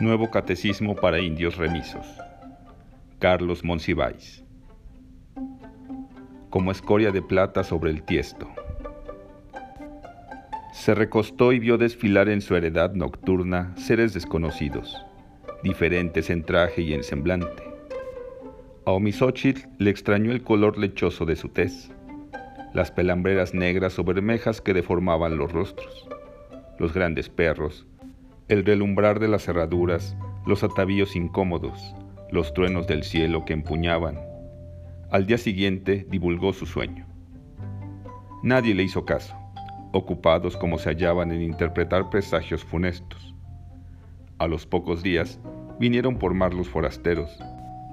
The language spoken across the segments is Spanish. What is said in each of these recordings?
Nuevo Catecismo para Indios Remisos. Carlos Monsiváis. Como escoria de plata sobre el tiesto. Se recostó y vio desfilar en su heredad nocturna seres desconocidos, diferentes en traje y en semblante. A Omisóchitl le extrañó el color lechoso de su tez, las pelambreras negras o bermejas que deformaban los rostros, los grandes perros, el relumbrar de las cerraduras, los atavíos incómodos, los truenos del cielo que empuñaban. Al día siguiente divulgó su sueño. Nadie le hizo caso, ocupados como se hallaban en interpretar presagios funestos. A los pocos días vinieron por mar los forasteros.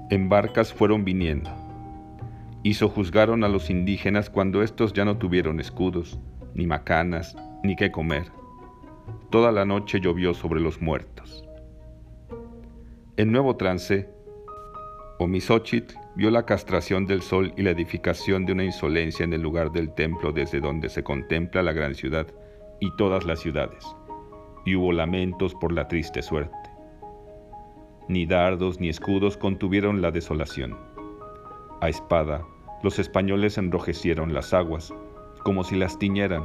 En barcas fueron viniendo. Y sojuzgaron a los indígenas cuando éstos ya no tuvieron escudos, ni macanas, ni qué comer Toda la noche llovió sobre los muertos. En nuevo trance, Omisóchitl vio la castración del sol y la edificación de una insolencia en el lugar del templo desde donde se contempla la gran ciudad y todas las ciudades, y hubo lamentos por la triste suerte. Ni dardos ni escudos contuvieron la desolación. A espada, los españoles enrojecieron las aguas, como si las tiñeran,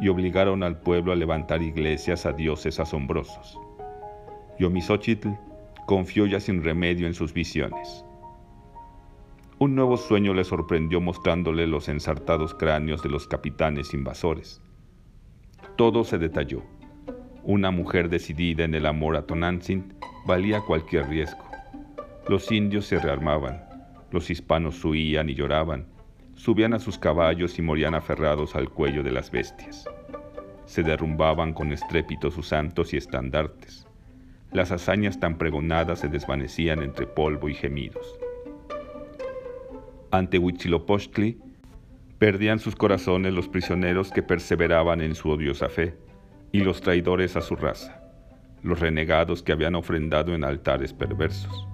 y obligaron al pueblo a levantar iglesias a dioses asombrosos. Yomisochitl confió ya sin remedio en sus visiones. Un nuevo sueño le sorprendió mostrándole los ensartados cráneos de los capitanes invasores. Todo se detalló. Una mujer decidida en el amor a Tonantzin valía cualquier riesgo. Los indios se rearmaban, los hispanos huían y lloraban, subían a sus caballos y morían aferrados al cuello de las bestias. Se derrumbaban con estrépito sus santos y estandartes. Las hazañas tan pregonadas se desvanecían entre polvo y gemidos. Ante Huitzilopochtli, perdían sus corazones los prisioneros que perseveraban en su odiosa fe y los traidores a su raza, los renegados que habían ofrendado en altares perversos.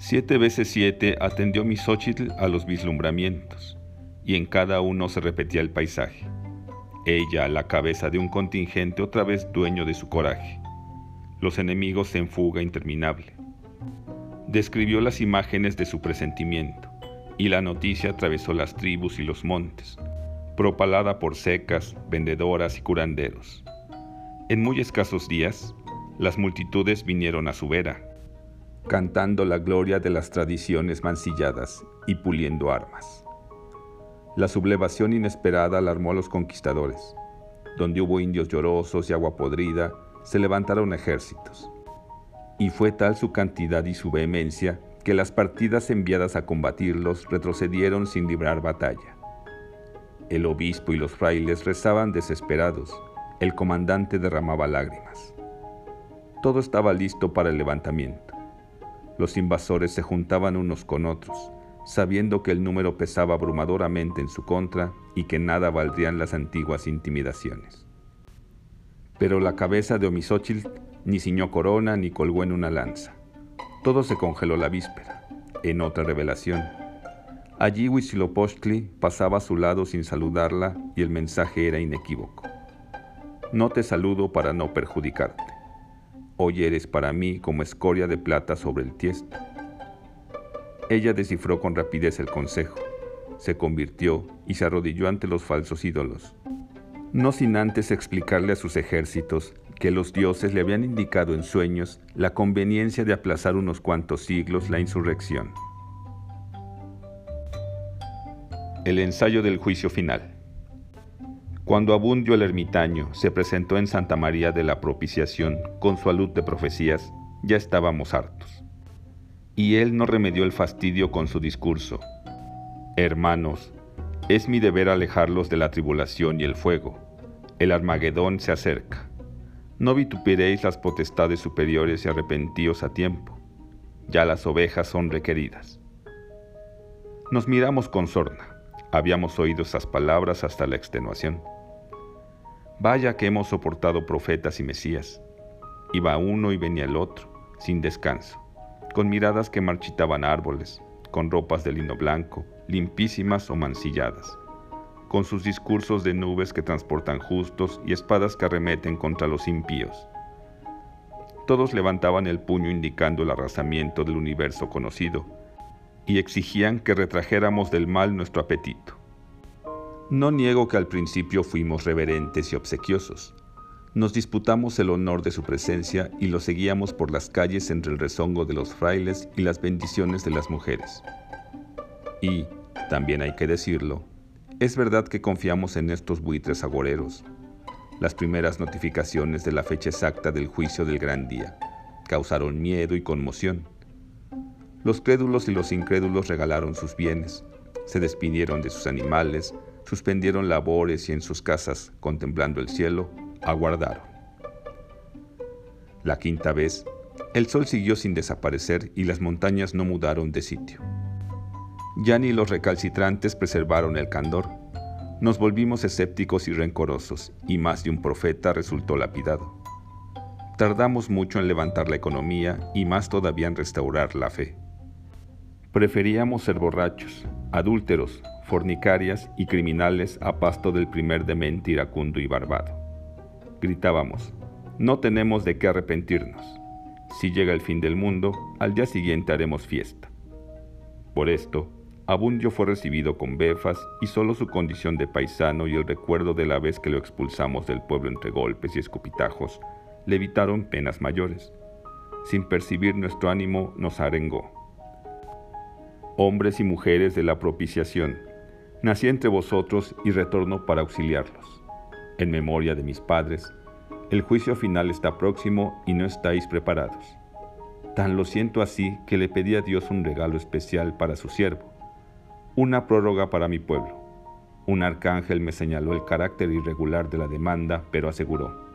Siete veces siete atendió Misóchitl a los vislumbramientos, y en cada uno se repetía el paisaje. Ella la cabeza de un contingente otra vez dueño de su coraje. Los enemigos en fuga interminable. Describió las imágenes de su presentimiento, y la noticia atravesó las tribus y los montes, propalada por secas, vendedoras y curanderos. En muy escasos días, las multitudes vinieron a su vera, cantando la gloria de las tradiciones mancilladas y puliendo armas. La sublevación inesperada alarmó a los conquistadores. Donde hubo indios llorosos y agua podrida, se levantaron ejércitos. Y fue tal su cantidad y su vehemencia que las partidas enviadas a combatirlos retrocedieron sin librar batalla. El obispo y los frailes rezaban desesperados, el comandante derramaba lágrimas. Todo estaba listo para el levantamiento. Los invasores se juntaban unos con otros, sabiendo que el número pesaba abrumadoramente en su contra y que nada valdrían las antiguas intimidaciones. Pero la cabeza de Omisóchil ni ciñó corona ni colgó en una lanza. Todo se congeló la víspera, en otra revelación. Allí Huitzilopochtli pasaba a su lado sin saludarla y el mensaje era inequívoco. No te saludo para no perjudicarte. Hoy eres para mí como escoria de plata sobre el tiesto. Ella descifró con rapidez el consejo, se convirtió y se arrodilló ante los falsos ídolos, no sin antes explicarle a sus ejércitos que los dioses le habían indicado en sueños la conveniencia de aplazar unos cuantos siglos la insurrección. El ensayo del juicio final. Cuando Abundio el ermitaño se presentó en Santa María de la Propiciación con su alud de profecías, ya estábamos hartos. Y él no remedió el fastidio con su discurso. Hermanos, es mi deber alejarlos de la tribulación y el fuego. El Armagedón se acerca. No vituperéis las potestades superiores y arrepentíos a tiempo. Ya las ovejas son requeridas. Nos miramos con sorna. Habíamos oído esas palabras hasta la extenuación. Vaya que hemos soportado profetas y mesías. Iba uno y venía el otro, sin descanso, con miradas que marchitaban árboles, con ropas de lino blanco, limpísimas o mancilladas, con sus discursos de nubes que transportan justos y espadas que arremeten contra los impíos. todos levantaban el puño indicando el arrasamiento del universo conocido y exigían que retrajéramos del mal nuestro apetito. No niego que al principio fuimos reverentes y obsequiosos. Nos disputamos el honor de su presencia y lo seguíamos por las calles entre el rezongo de los frailes y las bendiciones de las mujeres. Y, también hay que decirlo, es verdad que confiamos en estos buitres agoreros. Las primeras notificaciones de la fecha exacta del juicio del gran día causaron miedo y conmoción. Los crédulos y los incrédulos regalaron sus bienes, se despidieron de sus animales, suspendieron labores y en sus casas, contemplando el cielo, aguardaron. La quinta vez, el sol siguió sin desaparecer y las montañas no mudaron de sitio. Ya ni los recalcitrantes preservaron el candor. Nos volvimos escépticos y rencorosos, y más de un profeta resultó lapidado. Tardamos mucho en levantar la economía y más todavía en restaurar la fe. Preferíamos ser borrachos, adúlteros, fornicarias y criminales a pasto del primer demente iracundo y barbado. Gritábamos, no tenemos de qué arrepentirnos. Si llega el fin del mundo, al día siguiente haremos fiesta. Por esto, Abundio fue recibido con befas y solo su condición de paisano y el recuerdo de la vez que lo expulsamos del pueblo entre golpes y escupitajos le evitaron penas mayores. Sin percibir nuestro ánimo nos arengó. Hombres y mujeres de la propiciación, nací entre vosotros y retorno para auxiliarlos. En memoria de mis padres, el juicio final está próximo y no estáis preparados. Tan lo siento así que le pedí a Dios un regalo especial para su siervo una prórroga para mi pueblo. Un arcángel me señaló el carácter irregular de la demanda, pero aseguró,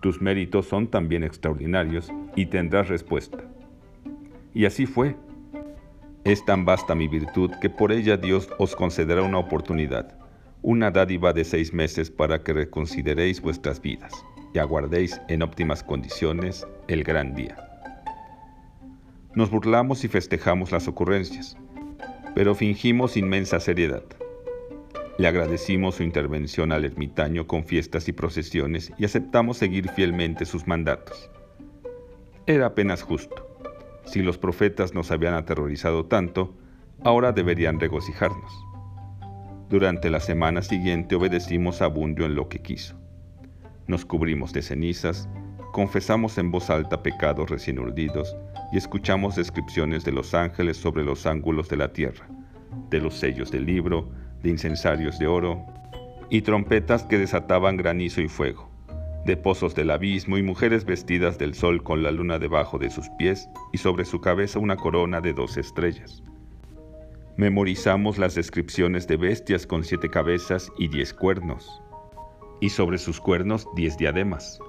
tus méritos son también extraordinarios y tendrás respuesta. Y así fue. Es tan vasta mi virtud que por ella Dios os concederá una oportunidad, una dádiva de seis meses para que reconsideréis vuestras vidas y aguardéis en óptimas condiciones el gran día. Nos burlamos y festejamos las ocurrencias pero fingimos inmensa seriedad. Le agradecimos su intervención al ermitaño con fiestas y procesiones y aceptamos seguir fielmente sus mandatos. Era apenas justo. Si los profetas nos habían aterrorizado tanto, ahora deberían regocijarnos. Durante la semana siguiente obedecimos a Bundio en lo que quiso. Nos cubrimos de cenizas, confesamos en voz alta pecados recién urdidos y escuchamos descripciones de los ángeles sobre los ángulos de la tierra, de los sellos del libro, de incensarios de oro y trompetas que desataban granizo y fuego, de pozos del abismo y mujeres vestidas del sol con la luna debajo de sus pies y sobre su cabeza una corona de dos estrellas. Memorizamos las descripciones de bestias con siete cabezas y diez cuernos, y sobre sus cuernos diez diademas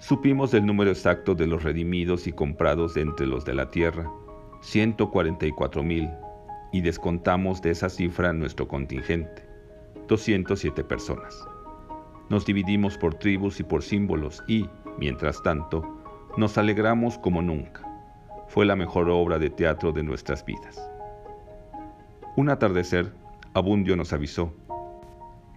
Supimos del número exacto de los redimidos y comprados entre los de la tierra, 144 mil, y descontamos de esa cifra nuestro contingente, 207 personas. Nos dividimos por tribus y por símbolos y, mientras tanto, nos alegramos como nunca. Fue la mejor obra de teatro de nuestras vidas. Un atardecer, Abundio nos avisó,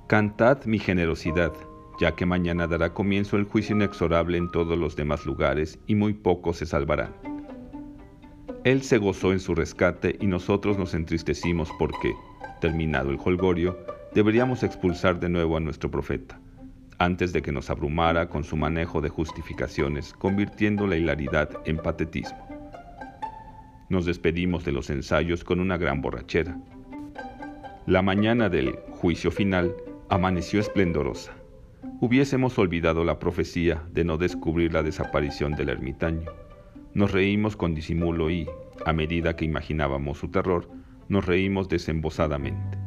Cantad mi generosidad ya que mañana dará comienzo el juicio inexorable en todos los demás lugares y muy pocos se salvarán. Él se gozó en su rescate y nosotros nos entristecimos porque, terminado el holgorio, deberíamos expulsar de nuevo a nuestro profeta, antes de que nos abrumara con su manejo de justificaciones, convirtiendo la hilaridad en patetismo. Nos despedimos de los ensayos con una gran borrachera. La mañana del juicio final amaneció esplendorosa hubiésemos olvidado la profecía de no descubrir la desaparición del ermitaño. Nos reímos con disimulo y, a medida que imaginábamos su terror, nos reímos desembosadamente.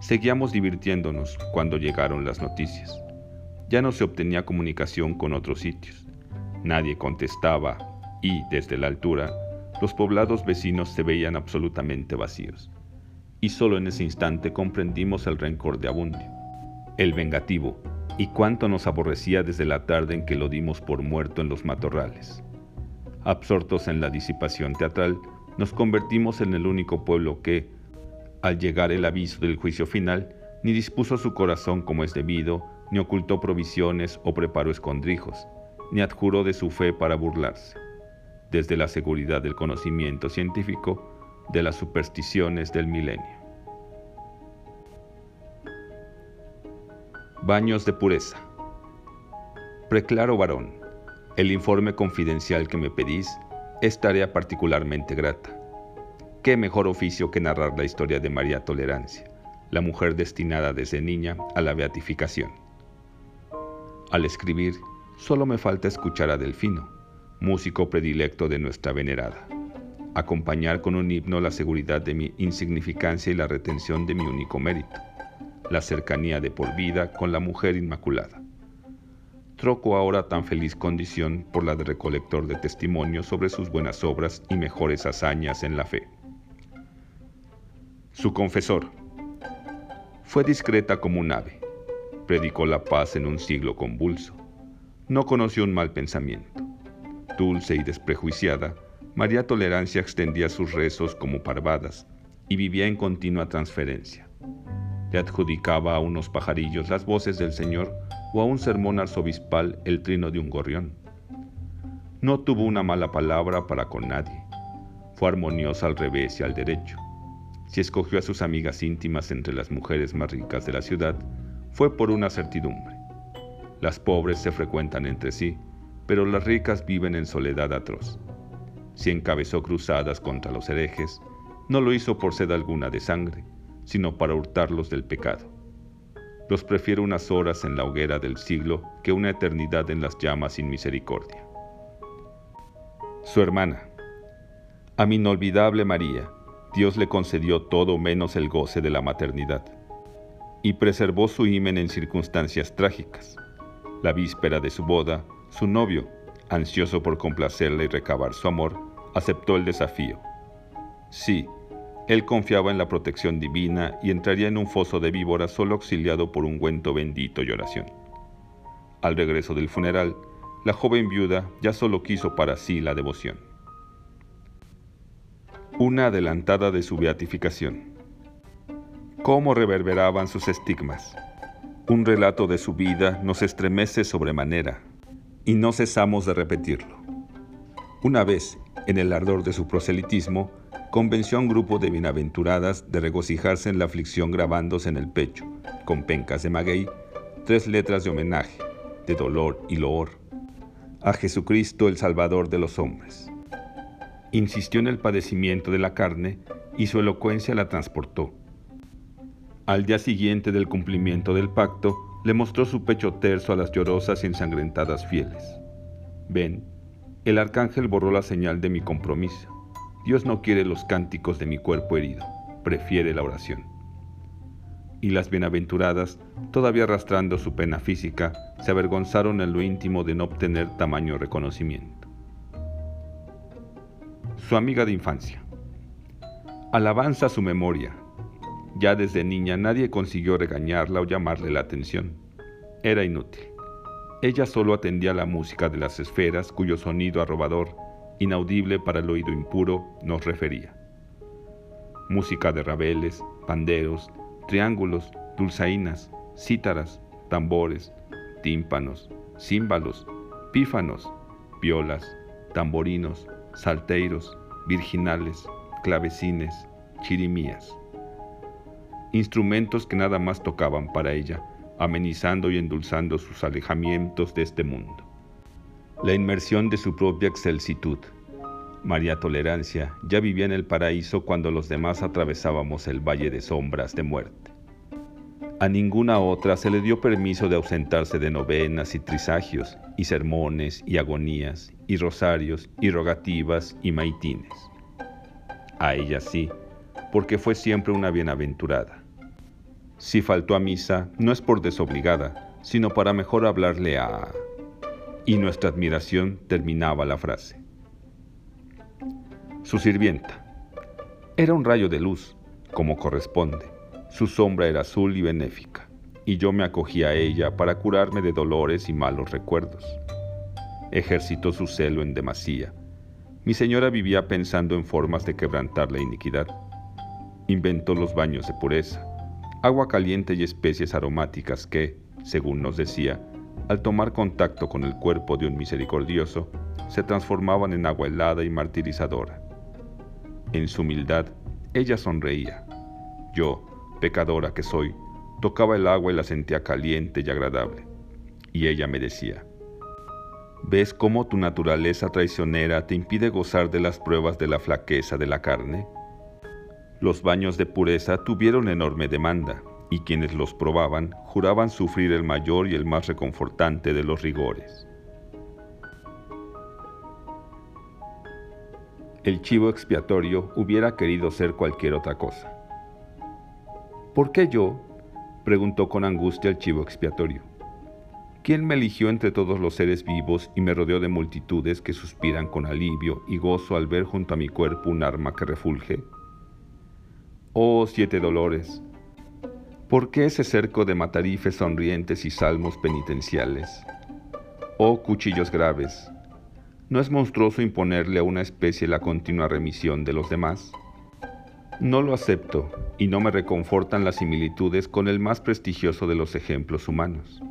Seguíamos divirtiéndonos cuando llegaron las noticias. Ya no se obtenía comunicación con otros sitios. Nadie contestaba y, desde la altura, los poblados vecinos se veían absolutamente vacíos. Y solo en ese instante comprendimos el rencor de Abundio el vengativo, y cuánto nos aborrecía desde la tarde en que lo dimos por muerto en los matorrales. Absortos en la disipación teatral, nos convertimos en el único pueblo que, al llegar el aviso del juicio final, ni dispuso su corazón como es debido, ni ocultó provisiones o preparó escondrijos, ni adjuró de su fe para burlarse, desde la seguridad del conocimiento científico de las supersticiones del milenio. Baños de pureza. Preclaro varón, el informe confidencial que me pedís es tarea particularmente grata. ¿Qué mejor oficio que narrar la historia de María Tolerancia, la mujer destinada desde niña a la beatificación? Al escribir, solo me falta escuchar a Delfino, músico predilecto de nuestra venerada, acompañar con un himno la seguridad de mi insignificancia y la retención de mi único mérito la cercanía de por vida con la mujer inmaculada. Troco ahora tan feliz condición por la de recolector de testimonios sobre sus buenas obras y mejores hazañas en la fe. Su confesor. Fue discreta como un ave. Predicó la paz en un siglo convulso. No conoció un mal pensamiento. Dulce y desprejuiciada, María Tolerancia extendía sus rezos como parvadas y vivía en continua transferencia le adjudicaba a unos pajarillos las voces del Señor o a un sermón arzobispal el trino de un gorrión. No tuvo una mala palabra para con nadie. Fue armoniosa al revés y al derecho. Si escogió a sus amigas íntimas entre las mujeres más ricas de la ciudad, fue por una certidumbre. Las pobres se frecuentan entre sí, pero las ricas viven en soledad atroz. Si encabezó cruzadas contra los herejes, no lo hizo por sed alguna de sangre, sino para hurtarlos del pecado. Los prefiero unas horas en la hoguera del siglo que una eternidad en las llamas sin misericordia. Su hermana. A mi inolvidable María, Dios le concedió todo menos el goce de la maternidad, y preservó su himen en circunstancias trágicas. La víspera de su boda, su novio, ansioso por complacerla y recabar su amor, aceptó el desafío. Sí, él confiaba en la protección divina y entraría en un foso de víboras solo auxiliado por un ungüento bendito y oración. Al regreso del funeral, la joven viuda ya solo quiso para sí la devoción. Una adelantada de su beatificación. Cómo reverberaban sus estigmas. Un relato de su vida nos estremece sobremanera y no cesamos de repetirlo. Una vez, en el ardor de su proselitismo, convenció a un grupo de bienaventuradas de regocijarse en la aflicción grabándose en el pecho, con pencas de maguey, tres letras de homenaje, de dolor y loor, a Jesucristo el Salvador de los hombres. Insistió en el padecimiento de la carne y su elocuencia la transportó. Al día siguiente del cumplimiento del pacto, le mostró su pecho terso a las llorosas y ensangrentadas fieles. Ven, el arcángel borró la señal de mi compromiso Dios no quiere los cánticos de mi cuerpo herido, prefiere la oración. Y las bienaventuradas, todavía arrastrando su pena física, se avergonzaron en lo íntimo de no obtener tamaño reconocimiento. Su amiga de infancia. Alabanza su memoria. Ya desde niña nadie consiguió regañarla o llamarle la atención. Era inútil. Ella solo atendía la música de las esferas cuyo sonido arrobador inaudible para el oído impuro, nos refería. Música de rabeles, panderos, triángulos, dulzainas, cítaras, tambores, tímpanos, címbalos, pífanos, violas, tamborinos, salteiros, virginales, clavecines, chirimías. Instrumentos que nada más tocaban para ella, amenizando y endulzando sus alejamientos de este mundo la inmersión de su propia excelsitud. María Tolerancia ya vivía en el paraíso cuando los demás atravesábamos el valle de sombras de muerte. A ninguna otra se le dio permiso de ausentarse de novenas y trisagios, y sermones y agonías, y rosarios y rogativas y maitines. A ella sí, porque fue siempre una bienaventurada. Si faltó a misa, no es por desobligada, sino para mejor hablarle a y nuestra admiración terminaba la frase. Su sirvienta. Era un rayo de luz, como corresponde. Su sombra era azul y benéfica, y yo me acogí a ella para curarme de dolores y malos recuerdos. Ejercitó su celo en demasía. Mi señora vivía pensando en formas de quebrantar la iniquidad. Inventó los baños de pureza, agua caliente y especies aromáticas que, según nos decía, al tomar contacto con el cuerpo de un misericordioso, se transformaban en agua helada y martirizadora. En su humildad, ella sonreía. Yo, pecadora que soy, tocaba el agua y la sentía caliente y agradable. Y ella me decía, ¿ves cómo tu naturaleza traicionera te impide gozar de las pruebas de la flaqueza de la carne? Los baños de pureza tuvieron enorme demanda, y quienes los probaban juraban sufrir el mayor y el más reconfortante de los rigores. El chivo expiatorio hubiera querido ser cualquier otra cosa. ¿Por qué yo? preguntó con angustia el chivo expiatorio. ¿Quién me eligió entre todos los seres vivos y me rodeó de multitudes que suspiran con alivio y gozo al ver junto a mi cuerpo un arma que refulge? Oh siete dolores, ¿Por qué ese cerco de matarifes sonrientes y salmos penitenciales? Oh cuchillos graves, ¿no es monstruoso imponerle a una especie la continua remisión de los demás? No lo acepto y no me reconfortan las similitudes con el más prestigioso de los ejemplos humanos.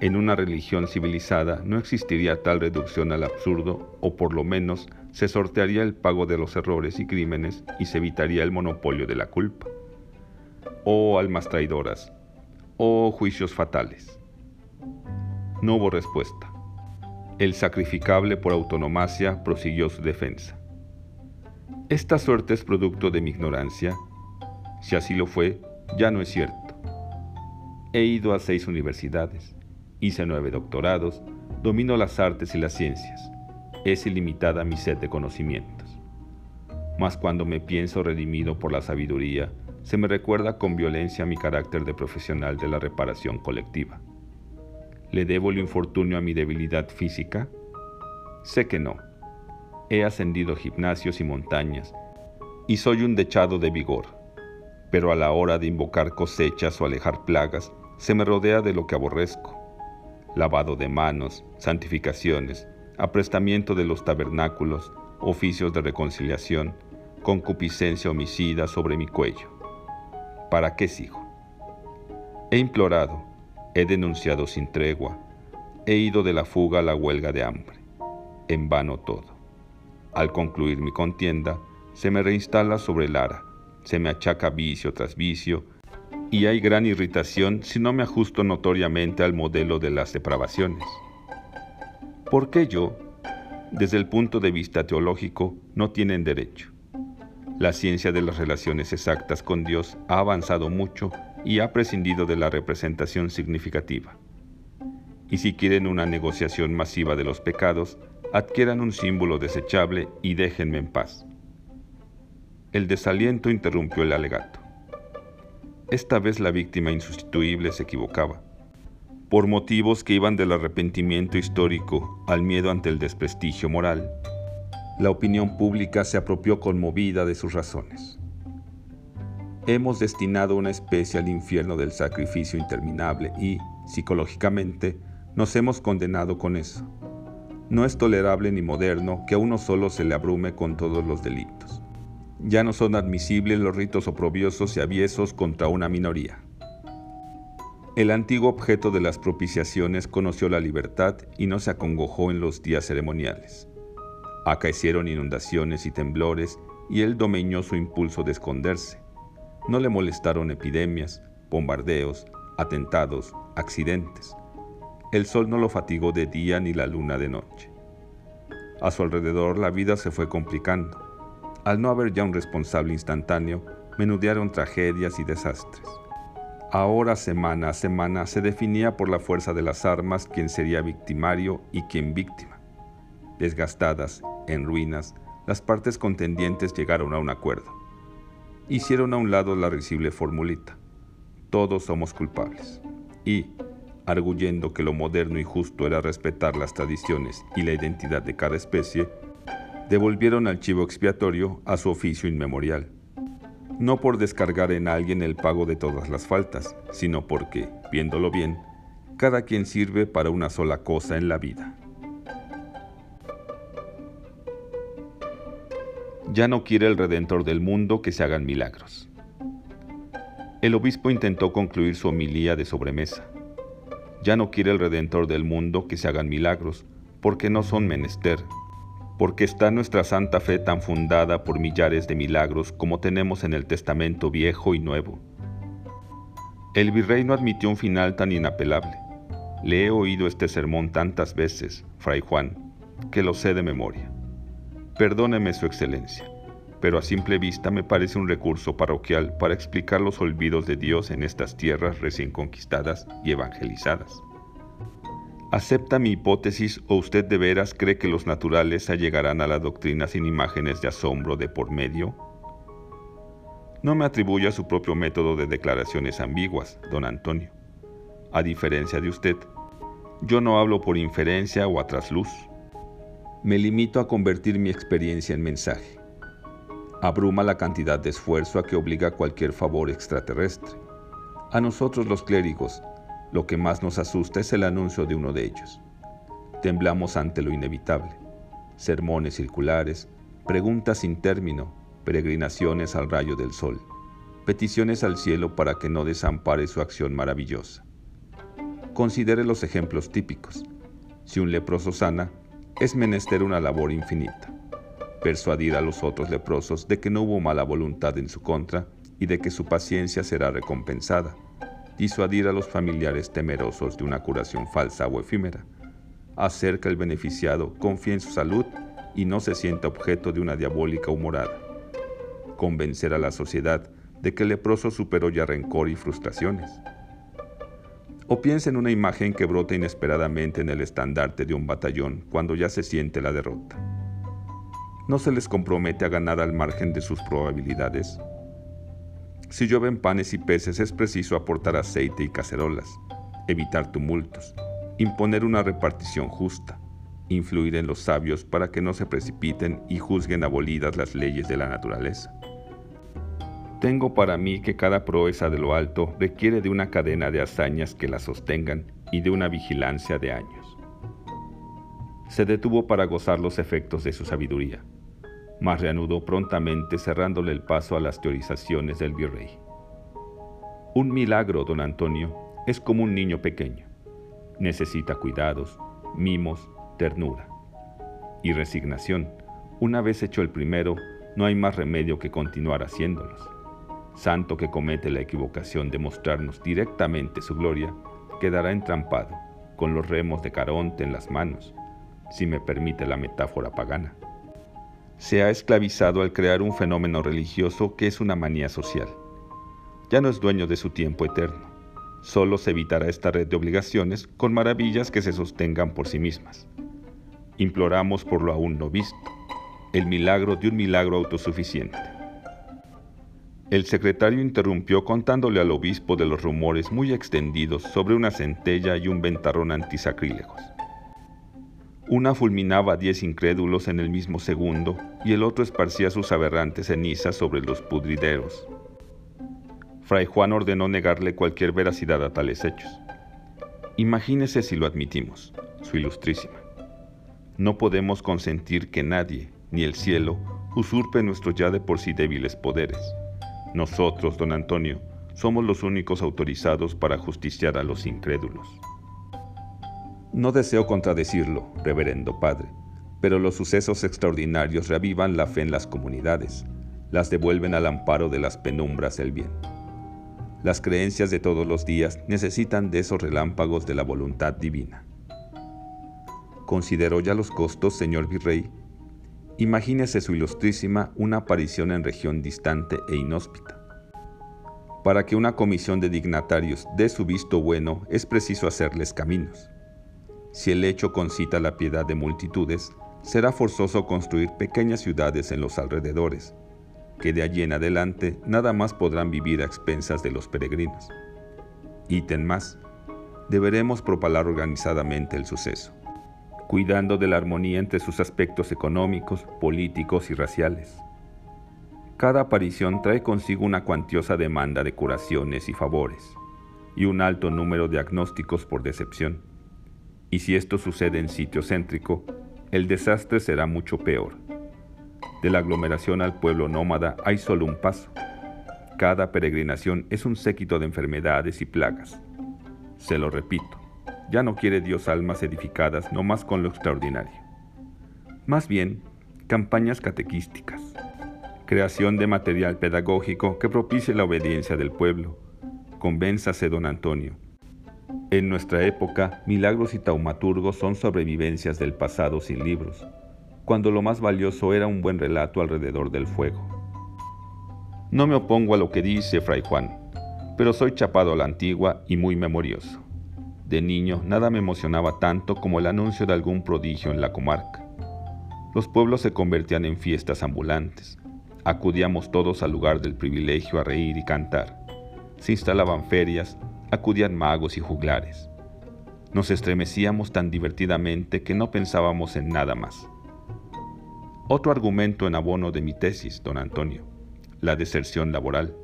En una religión civilizada no existiría tal reducción al absurdo o por lo menos se sortearía el pago de los errores y crímenes y se evitaría el monopolio de la culpa oh almas traidoras, oh juicios fatales. No hubo respuesta. El sacrificable por autonomacia prosiguió su defensa. Esta suerte es producto de mi ignorancia. Si así lo fue, ya no es cierto. He ido a seis universidades, hice nueve doctorados, domino las artes y las ciencias. Es ilimitada mi sed de conocimientos. Mas cuando me pienso redimido por la sabiduría, se me recuerda con violencia mi carácter de profesional de la reparación colectiva. ¿Le debo el infortunio a mi debilidad física? Sé que no. He ascendido gimnasios y montañas y soy un dechado de vigor, pero a la hora de invocar cosechas o alejar plagas, se me rodea de lo que aborrezco. Lavado de manos, santificaciones, aprestamiento de los tabernáculos, oficios de reconciliación, concupiscencia homicida sobre mi cuello. ¿Para qué sigo? He implorado, he denunciado sin tregua, he ido de la fuga a la huelga de hambre. En vano todo. Al concluir mi contienda, se me reinstala sobre el ara, se me achaca vicio tras vicio, y hay gran irritación si no me ajusto notoriamente al modelo de las depravaciones. ¿Por qué yo, desde el punto de vista teológico, no tienen derecho? La ciencia de las relaciones exactas con Dios ha avanzado mucho y ha prescindido de la representación significativa. Y si quieren una negociación masiva de los pecados, adquieran un símbolo desechable y déjenme en paz. El desaliento interrumpió el alegato. Esta vez la víctima insustituible se equivocaba, por motivos que iban del arrepentimiento histórico al miedo ante el desprestigio moral la opinión pública se apropió conmovida de sus razones. Hemos destinado una especie al infierno del sacrificio interminable y, psicológicamente, nos hemos condenado con eso. No es tolerable ni moderno que a uno solo se le abrume con todos los delitos. Ya no son admisibles los ritos oprobiosos y aviesos contra una minoría. El antiguo objeto de las propiciaciones conoció la libertad y no se acongojó en los días ceremoniales. Acaecieron inundaciones y temblores y él domeñó su impulso de esconderse. No le molestaron epidemias, bombardeos, atentados, accidentes. El sol no lo fatigó de día ni la luna de noche. A su alrededor la vida se fue complicando. Al no haber ya un responsable instantáneo, menudearon tragedias y desastres. Ahora semana a semana se definía por la fuerza de las armas quién sería victimario y quién víctima. Desgastadas, en ruinas, las partes contendientes llegaron a un acuerdo. Hicieron a un lado la risible formulita. Todos somos culpables. Y, arguyendo que lo moderno y justo era respetar las tradiciones y la identidad de cada especie, devolvieron al chivo expiatorio a su oficio inmemorial. No por descargar en alguien el pago de todas las faltas, sino porque, viéndolo bien, cada quien sirve para una sola cosa en la vida. Ya no quiere el Redentor del mundo que se hagan milagros. El obispo intentó concluir su homilía de sobremesa. Ya no quiere el Redentor del mundo que se hagan milagros, porque no son menester, porque está nuestra santa fe tan fundada por millares de milagros como tenemos en el Testamento Viejo y Nuevo. El virrey no admitió un final tan inapelable. Le he oído este sermón tantas veces, fray Juan, que lo sé de memoria. Perdóneme su excelencia, pero a simple vista me parece un recurso parroquial para explicar los olvidos de Dios en estas tierras recién conquistadas y evangelizadas. ¿Acepta mi hipótesis o usted de veras cree que los naturales allegarán a la doctrina sin imágenes de asombro de por medio? No me atribuya su propio método de declaraciones ambiguas, don Antonio. A diferencia de usted, yo no hablo por inferencia o a trasluz. Me limito a convertir mi experiencia en mensaje. Abruma la cantidad de esfuerzo a que obliga cualquier favor extraterrestre. A nosotros los clérigos, lo que más nos asusta es el anuncio de uno de ellos. Temblamos ante lo inevitable. Sermones circulares, preguntas sin término, peregrinaciones al rayo del sol, peticiones al cielo para que no desampare su acción maravillosa. Considere los ejemplos típicos. Si un leproso sana, es menester una labor infinita. Persuadir a los otros leprosos de que no hubo mala voluntad en su contra y de que su paciencia será recompensada disuadir a los familiares temerosos de una curación falsa o efímera, hacer que el beneficiado confíe en su salud y no se sienta objeto de una diabólica humorada, convencer a la sociedad de que el leproso superó ya rencor y frustraciones. O piensa en una imagen que brota inesperadamente en el estandarte de un batallón cuando ya se siente la derrota. ¿No se les compromete a ganar al margen de sus probabilidades? Si llueven panes y peces es preciso aportar aceite y cacerolas, evitar tumultos, imponer una repartición justa, influir en los sabios para que no se precipiten y juzguen abolidas las leyes de la naturaleza. Tengo para mí que cada proeza de lo alto requiere de una cadena de hazañas que la sostengan y de una vigilancia de años. Se detuvo para gozar los efectos de su sabiduría mas reanudó prontamente cerrándole el paso a las teorizaciones del virrey. Un milagro, don Antonio, es como un niño pequeño. Necesita cuidados, mimos, ternura y resignación. Una vez hecho el primero, no hay más remedio que continuar haciéndolos. Santo que comete la equivocación de mostrarnos directamente su gloria, quedará entrampado, con los remos de Caronte en las manos, si me permite la metáfora pagana se ha esclavizado al crear un fenómeno religioso que es una manía social. Ya no es dueño de su tiempo eterno. Solo se evitará esta red de obligaciones con maravillas que se sostengan por sí mismas. Imploramos por lo aún no visto, el milagro de un milagro autosuficiente. El secretario interrumpió contándole al obispo de los rumores muy extendidos sobre una centella y un ventarrón antisacrílegos. Una fulminaba a diez incrédulos en el mismo segundo y el otro esparcía sus aberrantes cenizas sobre los pudrideros. Fray Juan ordenó negarle cualquier veracidad a tales hechos. Imagínese si lo admitimos, su ilustrísima. No podemos consentir que nadie, ni el cielo, usurpe nuestros ya de por sí débiles poderes. Nosotros, don Antonio, somos los únicos autorizados para justiciar a los incrédulos. No deseo contradecirlo, reverendo Padre, pero los sucesos extraordinarios reavivan la fe en las comunidades, las devuelven al amparo de las penumbras del bien. Las creencias de todos los días necesitan de esos relámpagos de la voluntad divina. ¿Consideró ya los costos, señor virrey? Imagínese su ilustrísima una aparición en región distante e inhóspita. Para que una comisión de dignatarios dé su visto bueno es preciso hacerles caminos. Si el hecho concita la piedad de multitudes, será forzoso construir pequeñas ciudades en los alrededores, que de allí en adelante nada más podrán vivir a expensas de los peregrinos. Ítem más, deberemos propalar organizadamente el suceso, cuidando de la armonía entre sus aspectos económicos, políticos y raciales. Cada aparición trae consigo una cuantiosa demanda de curaciones y favores, y un alto número de agnósticos por decepción y si esto sucede en sitio céntrico, el desastre será mucho peor. De la aglomeración al pueblo nómada hay solo un paso. Cada peregrinación es un séquito de enfermedades y plagas. Se lo repito, ya no quiere Dios almas edificadas no más con lo extraordinario. Más bien, campañas catequísticas, creación de material pedagógico que propicie la obediencia del pueblo. Convénzase, don Antonio. En nuestra época, milagros y taumaturgos son sobrevivencias del pasado sin libros, cuando lo más valioso era un buen relato alrededor del fuego. No me opongo a lo que dice Fray Juan, pero soy chapado a la antigua y muy memorioso. De niño nada me emocionaba tanto como el anuncio de algún prodigio en la comarca. Los pueblos se convertían en fiestas ambulantes. Acudíamos todos al lugar del privilegio a reír y cantar. Se instalaban ferias, acudían magos y juglares. Nos estremecíamos tan divertidamente que no pensábamos en nada más. Otro argumento en abono de mi tesis, don Antonio, la deserción laboral.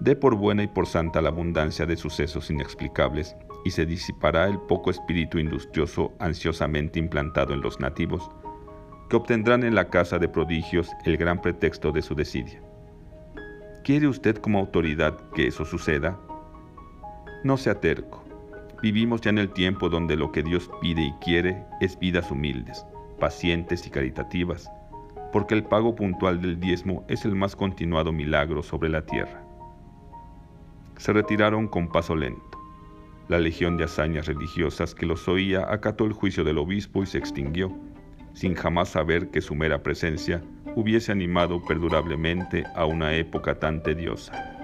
Dé por buena y por santa la abundancia de sucesos inexplicables y se disipará el poco espíritu industrioso ansiosamente implantado en los nativos, que obtendrán en la casa de prodigios el gran pretexto de su desidia. ¿Quiere usted como autoridad que eso suceda? No sea terco. Vivimos ya en el tiempo donde lo que Dios pide y quiere es vidas humildes, pacientes y caritativas, porque el pago puntual del diezmo es el más continuado milagro sobre la tierra. Se retiraron con paso lento. La legión de hazañas religiosas que los oía acató el juicio del obispo y se extinguió, sin jamás saber que su mera presencia hubiese animado perdurablemente a una época tan tediosa.